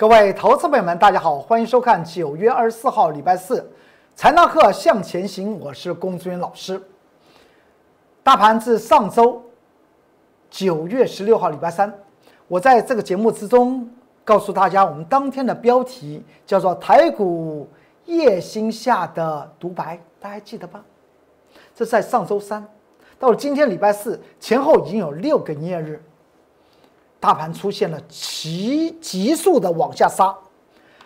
各位投资朋友们，大家好，欢迎收看九月二十四号礼拜四，财纳课向前行，我是龚志云老师。大盘自上周九月十六号礼拜三，我在这个节目之中告诉大家，我们当天的标题叫做“台股夜星下的独白”，大家还记得吧？这在上周三，到了今天礼拜四前后已经有六个营业日。大盘出现了急急速的往下杀，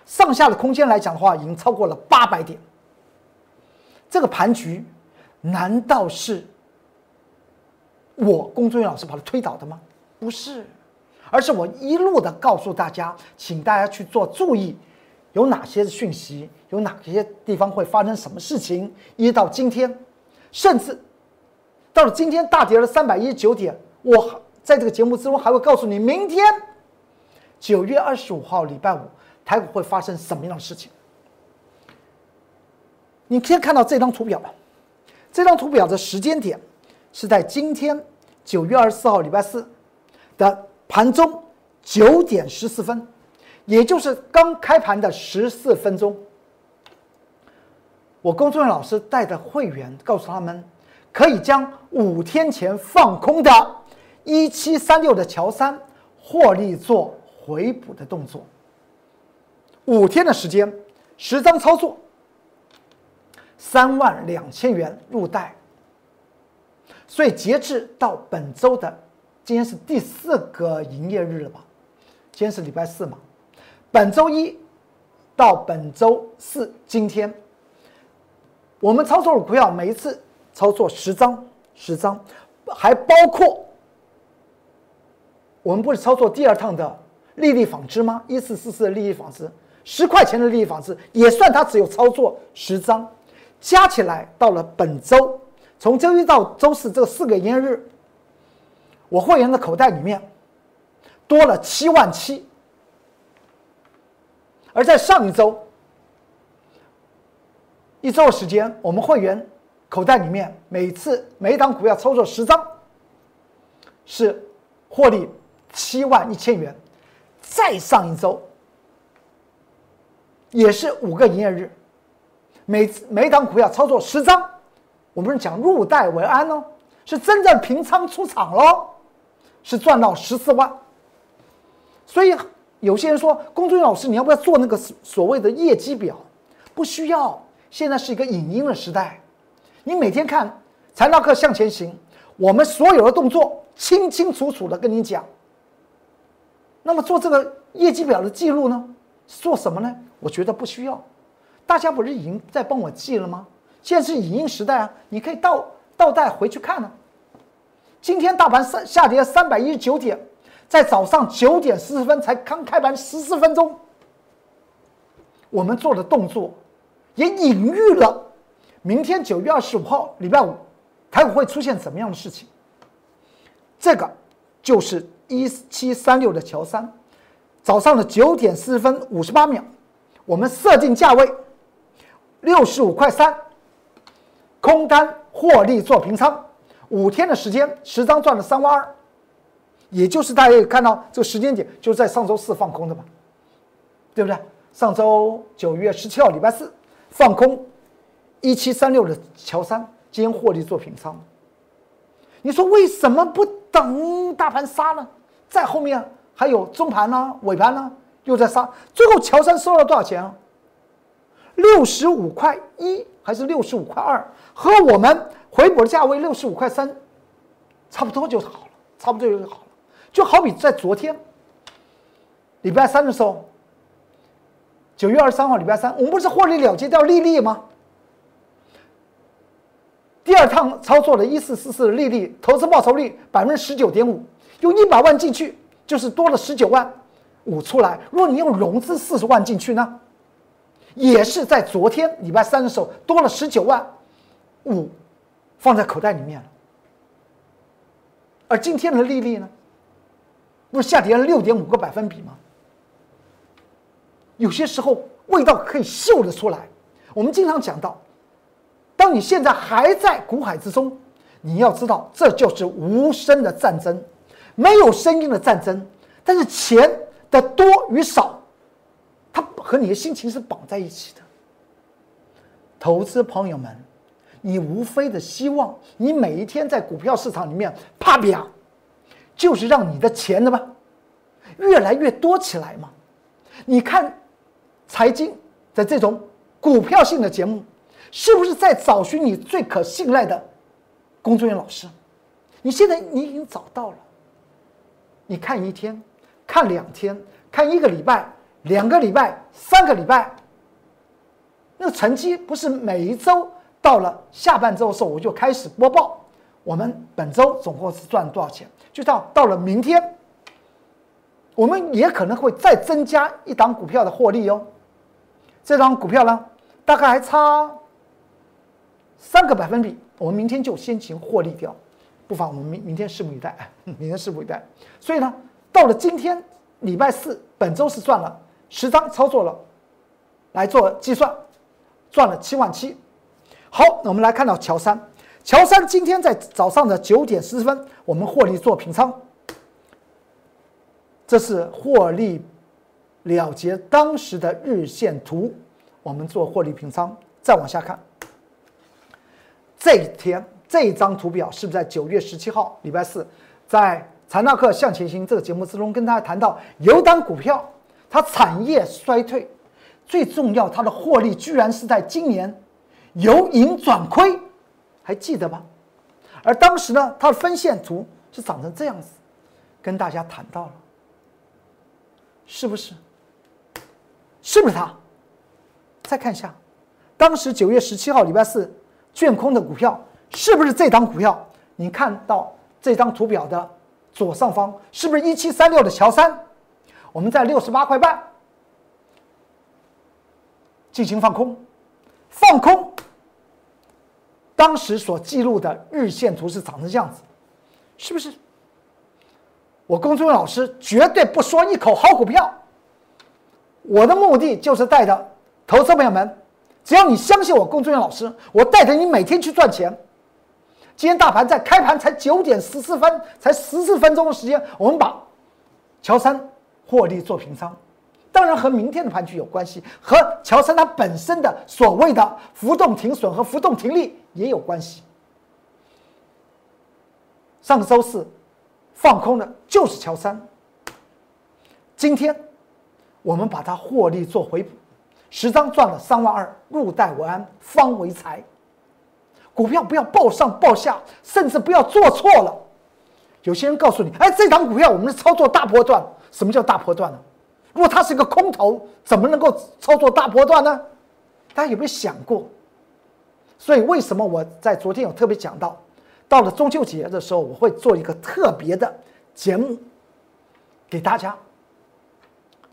上下的空间来讲的话，已经超过了八百点。这个盘局，难道是我龚忠元老师把它推倒的吗？不是，而是我一路的告诉大家，请大家去做注意，有哪些讯息，有哪些地方会发生什么事情。一直到今天，甚至到了今天大跌了三百一十九点，我。在这个节目之中，还会告诉你明天九月二十五号礼拜五台股会发生什么样的事情。你先看到这张图表吧，这张图表的时间点是在今天九月二十四号礼拜四的盘中九点十四分，也就是刚开盘的十四分钟。我工作人员老师带的会员告诉他们，可以将五天前放空的。一七三六的乔三获利做回补的动作，五天的时间，十张操作，三万两千元入袋。所以截至到本周的，今天是第四个营业日了吧？今天是礼拜四嘛？本周一到本周四，今天我们操作股票每一次操作十张，十张，还包括。我们不是操作第二趟的利率纺织吗？一四四四的利率纺织，十块钱的利率纺织也算它只有操作十张，加起来到了本周，从周一到周四这四个营业日，我会员的口袋里面多了七万七，而在上一周一周时间，我们会员口袋里面每次每一档股票操作十张，是获利。七万一千元，再上一周也是五个营业日，每每档股票操作十张，我们是讲入袋为安哦，是真正平仓出场喽，是赚到十四万。所以有些人说，龚俊老师，你要不要做那个所谓的业绩表？不需要，现在是一个影音的时代，你每天看《财道课向前行》，我们所有的动作清清楚楚的跟你讲。那么做这个业绩表的记录呢？做什么呢？我觉得不需要。大家不是已经在帮我记了吗？现在是影音时代啊，你可以倒倒带回去看呢。今天大盘三下跌三百一十九点，在早上九点四十分才刚开盘十四分钟，我们做的动作也隐喻了明天九月二十五号礼拜五台股会出现怎么样的事情。这个就是。一七三六的乔三，早上的九点四十分五十八秒，我们设定价位六十五块三，空单获利做平仓，五天的时间十张赚了三万二，也就是大家也看到这个时间点就是在上周四放空的吧，对不对？上周九月十七号礼拜四放空一七三六的乔三，今天获利做平仓。你说为什么不等大盘杀呢？在后面还有中盘呢，尾盘呢又在杀，最后乔山收了多少钱啊？六十五块一还是六十五块二？和我们回补的价位六十五块三，差不多就好了，差不多就好了。就好比在昨天礼拜三的时候，九月二十三号礼拜三，我们不是获利了结掉利率吗？第二趟操作的一四四四的利率，投资报酬率百分之十九点五，用一百万进去就是多了十九万五出来。如果你用融资四十万进去呢，也是在昨天礼拜三的时候多了十九万五放在口袋里面了。而今天的利率呢，不是下跌了六点五个百分比吗？有些时候味道可以嗅得出来。我们经常讲到。当你现在还在股海之中，你要知道，这就是无声的战争，没有声音的战争。但是钱的多与少，它和你的心情是绑在一起的。投资朋友们，你无非的希望你每一天在股票市场里面啪啪，就是让你的钱的么越来越多起来嘛。你看财经的这种股票性的节目，是不是在找寻你最可信赖的工作人员老师？你现在你已经找到了。你看一天，看两天，看一个礼拜，两个礼拜，三个礼拜，那个成绩不是每一周到了下半周的时候我就开始播报，我们本周总共是赚了多少钱？就到到了明天，我们也可能会再增加一档股票的获利哦。这张股票呢，大概还差三个百分比，我们明天就先行获利掉。不妨我们明明天拭目以待，明天拭目以待。所以呢，到了今天礼拜四，本周是赚了十张操作了，来做计算，赚了七万七。好，那我们来看到乔三，乔三今天在早上的九点十分，我们获利做平仓，这是获利了结当时的日线图，我们做获利平仓。再往下看，这一天。这张图表是不是在九月十七号礼拜四，在财纳克向前行这个节目之中跟大家谈到，有档股票它产业衰退，最重要它的获利居然是在今年由盈转亏，还记得吧？而当时呢，它的分线图是长成这样子，跟大家谈到了，是不是？是不是它？再看一下，当时九月十七号礼拜四，卷空的股票。是不是这张股票？你看到这张图表的左上方，是不是一七三六的乔三？我们在六十八块半进行放空，放空。当时所记录的日线图是长成这样子，是不是？我龚忠老师绝对不说一口好股票，我的目的就是带着投资朋友们，只要你相信我龚忠老师，我带着你每天去赚钱。今天大盘在开盘才九点十四分，才十四分钟的时间，我们把乔三获利做平仓，当然和明天的盘局有关系，和乔三它本身的所谓的浮动停损和浮动停利也有关系。上周四放空的就是乔三，今天我们把它获利做回补，十张赚了三万二，入袋为安，方为财。股票不要报上报下，甚至不要做错了。有些人告诉你：“哎，这档股票我们是操作大波段。”什么叫大波段呢？如果它是一个空头，怎么能够操作大波段呢？大家有没有想过？所以为什么我在昨天有特别讲到，到了中秋节的时候，我会做一个特别的节目给大家。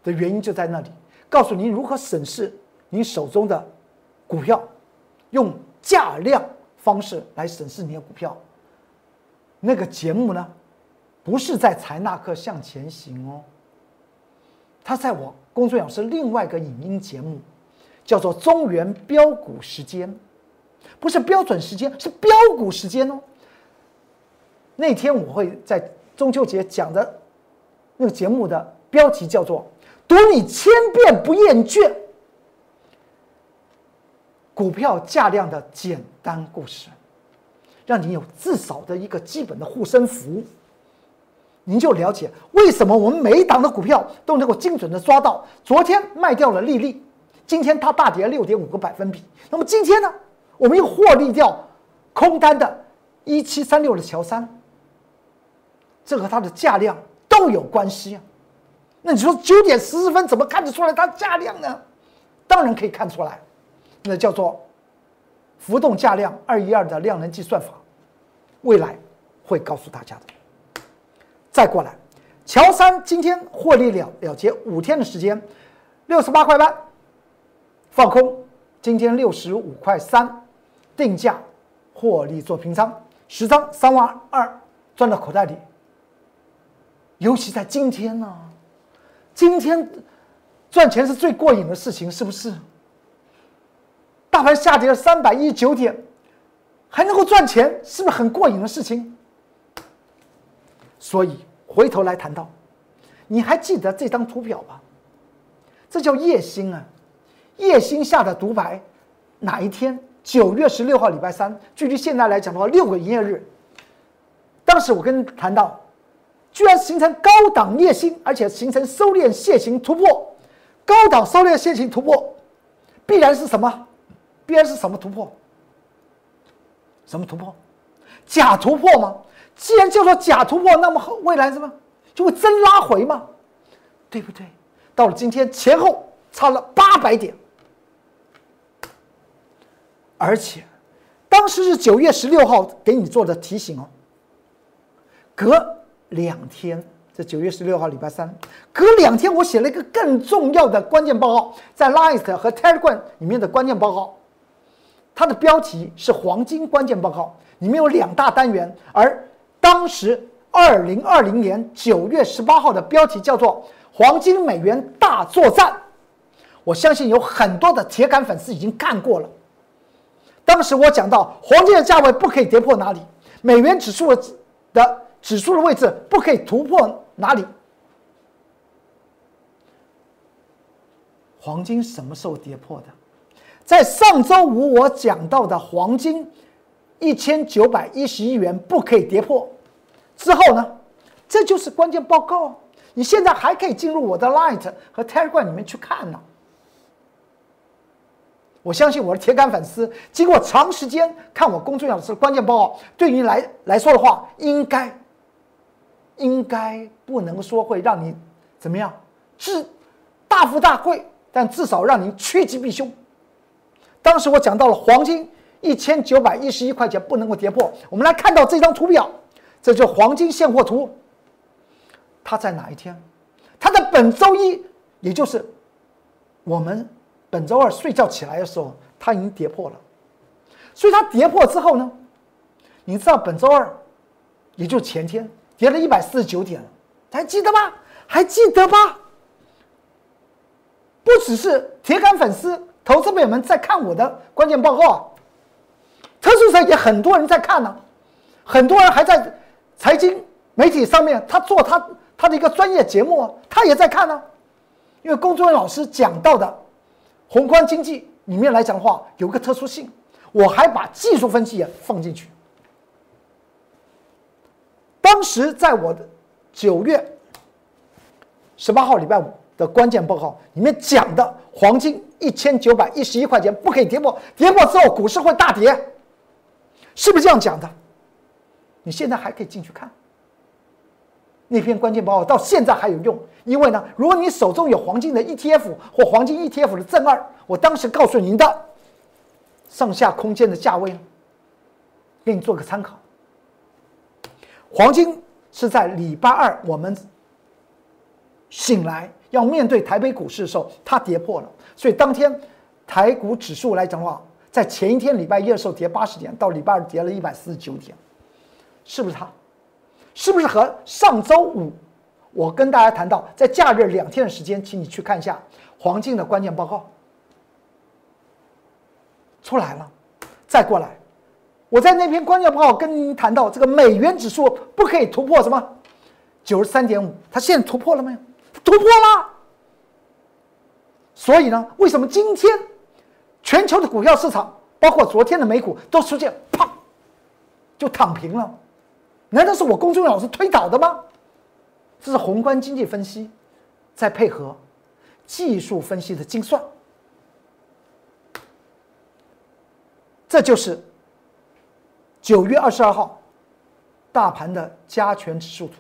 的原因就在那里，告诉您如何审视你手中的股票，用价量。方式来审视你的股票。那个节目呢，不是在财纳克向前行哦，它在我工作养是另外一个影音节目，叫做中原标股时间，不是标准时间，是标股时间哦。那天我会在中秋节讲的那个节目的标题叫做“读你千遍不厌倦”。股票价量的简单故事，让你有至少的一个基本的护身符，您就了解为什么我们每一档的股票都能够精准的抓到。昨天卖掉了利率，今天它大跌六点五个百分比。那么今天呢，我们又获利掉空单的一七三六的乔三，这和它的价量都有关系啊。那你说九点十四分怎么看得出来它价量呢？当然可以看出来。那叫做浮动价量二一二的量能计算法，未来会告诉大家的。再过来，乔三今天获利了了结五天的时间，六十八块半放空，今天六十五块三定价获利做平仓，十张三万二赚到口袋里。尤其在今天呢，今天赚钱是最过瘾的事情，是不是？大盘下跌了三百一十九点，还能够赚钱，是不是很过瘾的事情？所以回头来谈到，你还记得这张图表吧？这叫夜星啊！夜星下的独白哪一天？九月十六号，礼拜三，距离现在来讲的话，六个营业日。当时我跟谈到，居然形成高档夜星，而且形成收敛线形突破。高档收敛线形突破，必然是什么？边是什么突破？什么突破？假突破吗？既然叫做假突破，那么未来什么就会真拉回吗？对不对？到了今天前后差了八百点，而且当时是九月十六号给你做的提醒哦。隔两天，这九月十六号礼拜三，隔两天我写了一个更重要的关键报告，在 Line 和 Telegram 里面的关键报告，它的标题是“黄金关键报告”，里面有两大单元，而当时二零二零年九月十八号的标题叫做“黄金美元大作战”，我相信有很多的铁杆粉丝已经看过了。当时我讲到黄金的价位不可以跌破哪里，美元指数的。指数的位置不可以突破哪里？黄金什么时候跌破的？在上周五我讲到的黄金一千九百一十亿元不可以跌破之后呢？这就是关键报告。你现在还可以进入我的 Light 和 Telegram 里面去看呢。我相信我的铁杆粉丝，经过长时间看我公众老师的关键报告，对于来来说的话，应该。应该不能说会让你怎么样，至大富大贵，但至少让你趋吉避凶。当时我讲到了黄金一千九百一十一块钱不能够跌破。我们来看到这张图表，这就是黄金现货图。它在哪一天？它在本周一，也就是我们本周二睡觉起来的时候，它已经跌破了。所以它跌破之后呢，你知道本周二，也就前天。跌了一百四十九点，还记得吗？还记得吗？不只是铁杆粉丝、投资朋友们在看我的关键报告啊，特殊层也很多人在看呢，很多人还在财经媒体上面，他做他他的一个专业节目，他也在看呢。因为龚忠文老师讲到的宏观经济里面来讲的话，有个特殊性，我还把技术分析也放进去。当时在我的九月十八号礼拜五的关键报告里面讲的，黄金一千九百一十一块钱不可以跌破，跌破之后股市会大跌，是不是这样讲的？你现在还可以进去看那篇关键报告，到现在还有用，因为呢，如果你手中有黄金的 ETF 或黄金 ETF 的正二，我当时告诉您的上下空间的价位，给你做个参考。黄金是在礼拜二我们醒来要面对台北股市的时候，它跌破了，所以当天台股指数来讲的话，在前一天礼拜一的时候跌八十点，到礼拜二跌了一百四十九点，是不是它？是不是和上周五我跟大家谈到在假日两天的时间，请你去看一下黄金的关键报告出来了，再过来。我在那篇关键报告跟您谈到，这个美元指数不可以突破什么九十三点五，它现在突破了没有？突破了。所以呢，为什么今天全球的股票市场，包括昨天的美股，都出现啪就躺平了？难道是我公众老师推导的吗？这是宏观经济分析，再配合技术分析的精算，这就是。九月二十二号，大盘的加权指数图，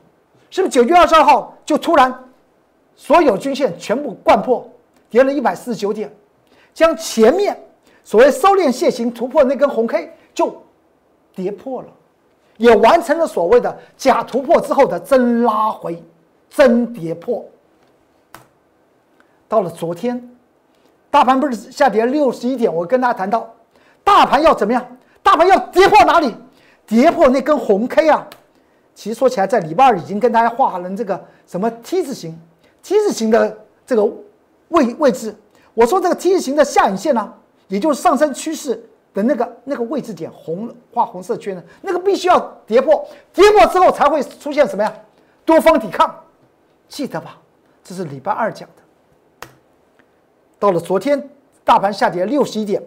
是不是九月二十二号就突然所有均线全部贯破，跌了一百四十九点，将前面所谓收敛线型突破那根红 K 就跌破了，也完成了所谓的假突破之后的真拉回、真跌破。到了昨天，大盘不是下跌六十一点，我跟大家谈到，大盘要怎么样？大盘要跌破哪里？跌破那根红 K 啊！其实说起来，在礼拜二已经跟大家画了这个什么 T 字形、T 字形的这个位位置。我说这个 T 字形的下影线呢，也就是上升趋势的那个那个位置点，红画红色圈的，那个必须要跌破，跌破之后才会出现什么呀？多方抵抗，记得吧？这是礼拜二讲的。到了昨天大盘下跌六十一点，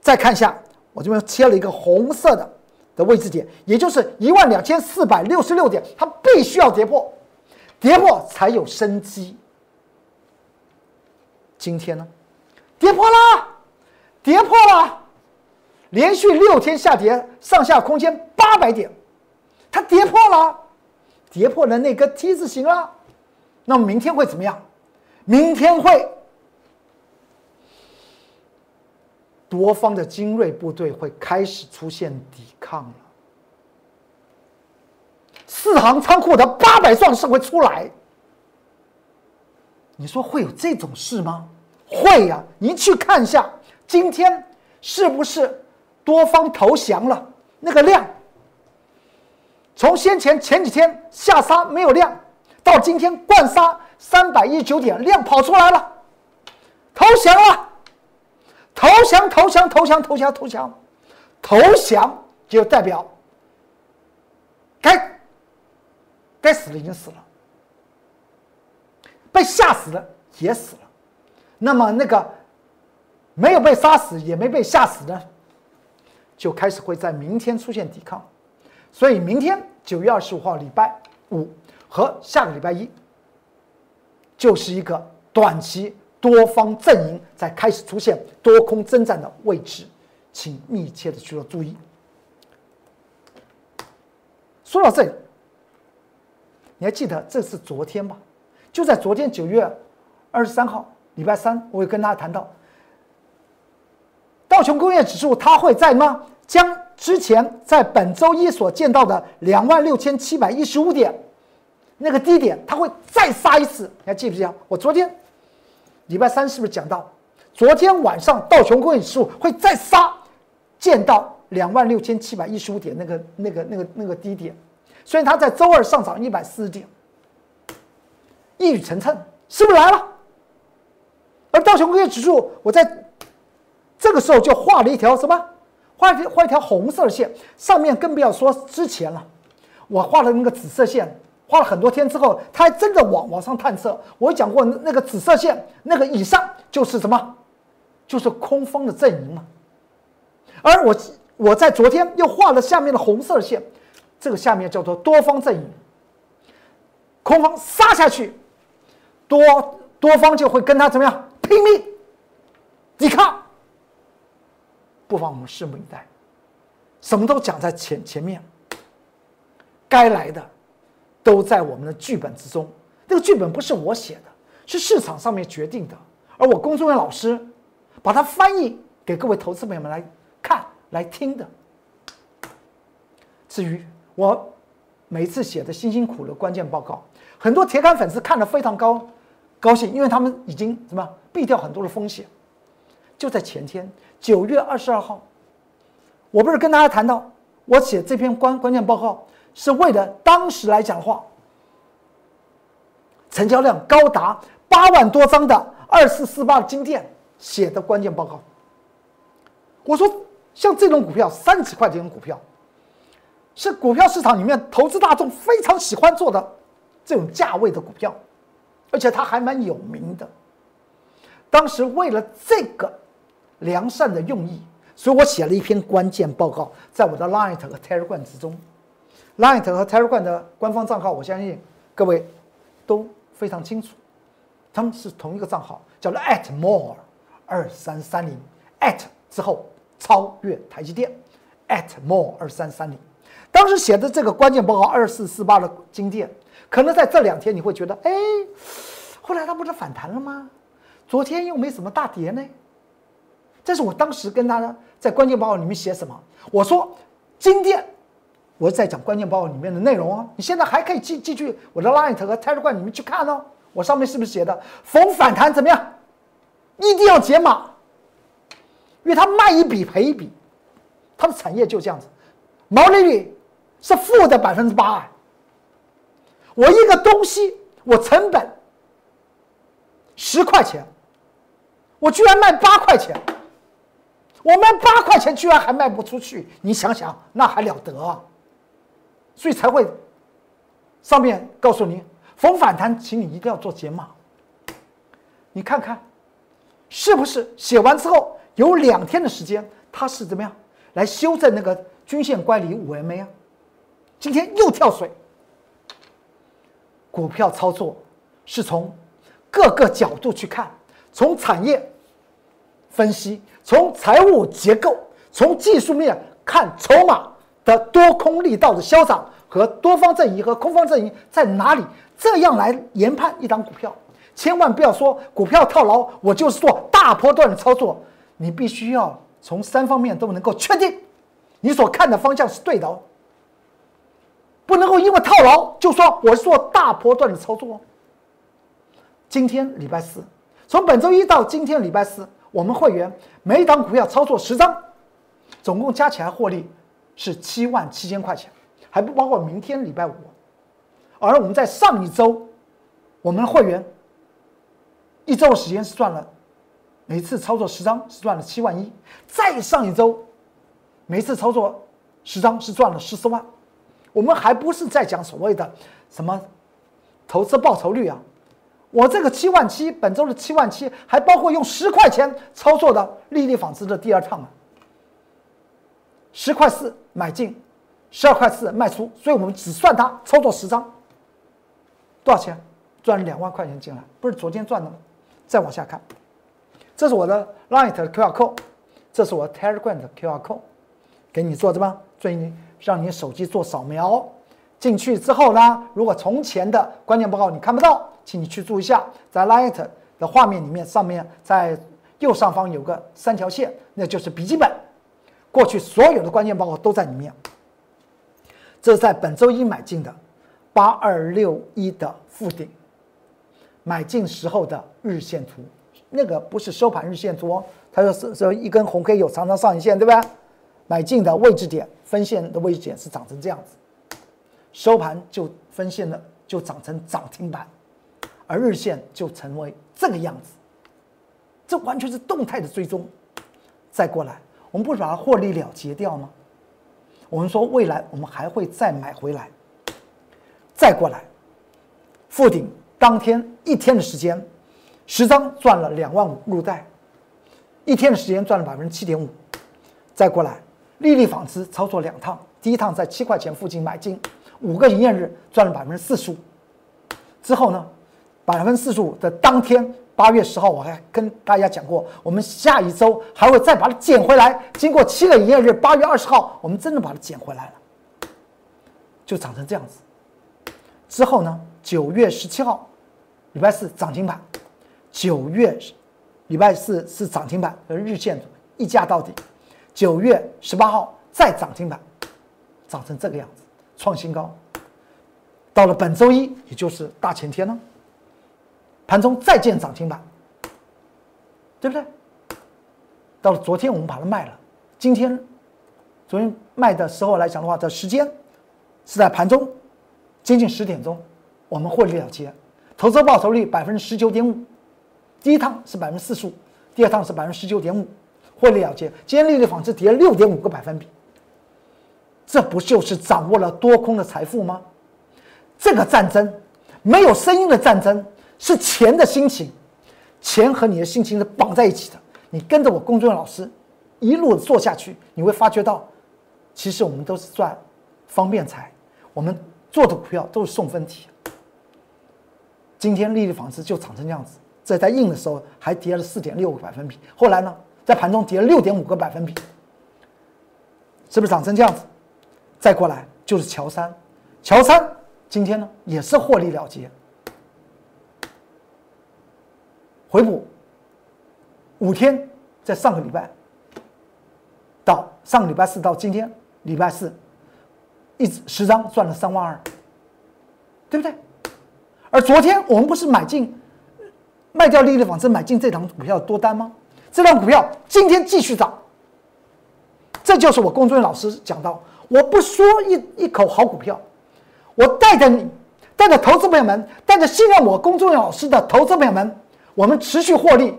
再看一下，我这边切了一个红色的的位置点，也就是一万两千四百六十六点，它必须要跌破，跌破才有生机。今天呢，跌破了，跌破了，连续六天下跌，上下空间八百点，它跌破了，跌破了那个 T 字形了。那么明天会怎么样？明天会多方的精锐部队会开始出现抵抗了，四行仓库的八百壮士会出来。你说会有这种事吗？会呀！你去看一下，今天是不是多方投降了？那个量，从先前前几天下杀没有量，到今天灌杀三百一十九点，量跑出来了，投降了，投降，投降，投降，投降，投降，投降，就代表该该死的已经死了，被吓死的也死了。那么那个没有被杀死也没被吓死的，就开始会在明天出现抵抗，所以明天九月二十五号礼拜五和下个礼拜一，就是一个短期多方阵营在开始出现多空征战的位置，请密切的去做注意。说到这里，你还记得这是昨天吧？就在昨天九月二十三号。礼拜三，我会跟大家谈到道琼工业指数，它会在吗？将之前在本周一所见到的两万六千七百一十五点那个低点，它会再杀一次。你还记不记得？我昨天礼拜三是不是讲到，昨天晚上道琼工业指数会再杀，见到两万六千七百一十五点那个那个那个那个低点，所以它在周二上涨一百四十点，一语成谶，是不是来了？而道琼工业指数，我在这个时候就画了一条什么？画一画一条红色的线，上面更不要说之前了。我画了那个紫色线，画了很多天之后，它还真的往往上探测。我讲过，那个紫色线那个以上就是什么？就是空方的阵营嘛。而我我在昨天又画了下面的红色线，这个下面叫做多方阵营，空方杀下去，多多方就会跟他怎么样？拼命抵抗，不妨我们拭目以待。什么都讲在前前面，该来的都在我们的剧本之中。这个剧本不是我写的，是市场上面决定的，而我公众员老师把它翻译给各位投资朋友们来看、来听的。至于我每次写的辛辛苦的关键报告，很多铁杆粉丝看了非常高。高兴，因为他们已经什么避掉很多的风险。就在前天，九月二十二号，我不是跟大家谈到，我写这篇关关键报告是为了当时来讲的话，成交量高达八万多张的二四四八的金店写的关键报告。我说，像这种股票三十块这种股票，是股票市场里面投资大众非常喜欢做的这种价位的股票。而且它还蛮有名的。当时为了这个良善的用意，所以我写了一篇关键报告，在我的 Line 和 Telegram 之中。Line 和 Telegram 的官方账号，我相信各位都非常清楚，他们是同一个账号，叫做 at @more 二三三零 at 之后超越台积电 at @more 二三三零。当时写的这个关键报告二四四八的金店。可能在这两天你会觉得，哎，后来它不是反弹了吗？昨天又没什么大跌呢。这是我当时跟他在关键报告里面写什么？我说，金店我在讲关键报告里面的内容哦。你现在还可以继继续我的 Line 和 Telegram 里面去看哦。我上面是不是写的逢反弹怎么样？一定要解码，因为它卖一笔赔一笔，它的产业就这样子，毛利率是负的百分之八。我一个东西，我成本十块钱，我居然卖八块钱，我卖八块钱居然还卖不出去，你想想那还了得啊！所以才会上面告诉你，逢反弹，请你一定要做解码。你看看，是不是写完之后有两天的时间，它是怎么样来修正那个均线乖离五 MA 啊？今天又跳水。股票操作是从各个角度去看，从产业分析，从财务结构，从技术面看筹码的多空力道的消长和多方阵营和空方阵营在哪里，这样来研判一档股票。千万不要说股票套牢，我就是做大波段的操作。你必须要从三方面都能够确定，你所看的方向是对的哦。不能够因为套牢就说我是做大波段的操作。今天礼拜四，从本周一到今天礼拜四，我们会员每一档股票操作十张，总共加起来获利是七万七千块钱，还不包括明天礼拜五。而我们在上一周，我们的会员一周时间是赚了，每次操作十张是赚了七万一，再上一周，每次操作十张是赚了十四万。我们还不是在讲所谓的什么投资报酬率啊？我这个七万七，本周的七万七，还包括用十块钱操作的丽丽纺织的第二趟啊。十块四买进，十二块四卖出，所以我们只算它操作十张，多少钱？赚两万块钱进来，不是昨天赚的吗？再往下看，这是我的 Light 的 QR code，这是我 Telegram 的 QR code，给你做着吧，所以你。让你手机做扫描，进去之后呢，如果从前的关键报告你看不到，请你去注意一下，在 Light 的画面里面，上面在右上方有个三条线，那就是笔记本，过去所有的关键报告都在里面。这是在本周一买进的八二六一的附顶，买进时候的日线图，那个不是收盘日线图哦，它是是一根红 K 有长长上影线，对吧？买进的位置点。分线的位置点是长成这样子，收盘就分线的就长成涨停板，而日线就成为这个样子，这完全是动态的追踪。再过来，我们不是把它获利了结掉吗？我们说未来我们还会再买回来。再过来，附顶当天一天的时间，十张赚了两万五入袋，一天的时间赚了百分之七点五。再过来。丽丽纺织操作两趟，第一趟在七块钱附近买进，五个营业日赚了百分之四十五。之后呢，百分之四十五的当天，八月十号我还跟大家讲过，我们下一周还会再把它捡回来。经过七个营业日，八月二十号我们真的把它捡回来了，就涨成这样子。之后呢，九月十七号，礼拜四涨停板，九月礼拜四是涨停板，日线一价到底。九月十八号再涨停板，涨成这个样子，创新高。到了本周一，也就是大前天呢，盘中再见涨停板，对不对？到了昨天我们把它卖了，今天昨天卖的时候来讲的话，的时间是在盘中接近十点钟，我们获利了结，投资报酬率百分之十九点五，第一趟是百分之四十五，第二趟是百分之十九点五。获利了结，今天利率纺织跌了六点五个百分比，这不就是掌握了多空的财富吗？这个战争没有声音的战争，是钱的心情，钱和你的心情是绑在一起的。你跟着我公众老师一路做下去，你会发觉到，其实我们都是赚方便财，我们做的股票都是送分题。今天利率纺织就涨成这样子，这在印的时候还跌了四点六个百分比，后来呢？在盘中跌了六点五个百分比，是不是涨成这样子？再过来就是乔三，乔三今天呢也是获利了结，回补五天，在上个礼拜到上个礼拜四到今天礼拜四，一十张赚了三万二，对不对？而昨天我们不是买进卖掉利率纺织，买进这档股票多单吗？这张股票今天继续涨，这就是我龚俊老师讲到，我不说一一口好股票，我带着你，带着投资朋友们，带着信任我龚俊老师的投资朋友们，我们持续获利。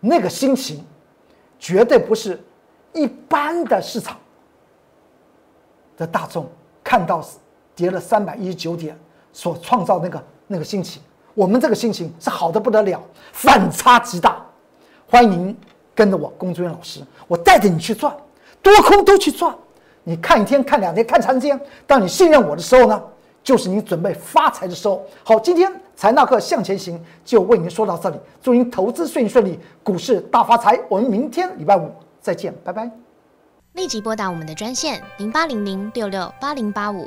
那个心情，绝对不是一般的市场的大众看到跌了三百一十九点所创造那个那个心情，我们这个心情是好的不得了，反差极大。欢迎您跟着我龚志远老师，我带着你去赚，多空都去赚。你看一天，看两天，看长天。当你信任我的时候呢，就是你准备发财的时候。好，今天财纳课向前行就为您说到这里，祝您投资顺顺利，股市大发财。我们明天礼拜五再见，拜拜。立即拨打我们的专线零八零零六六八零八五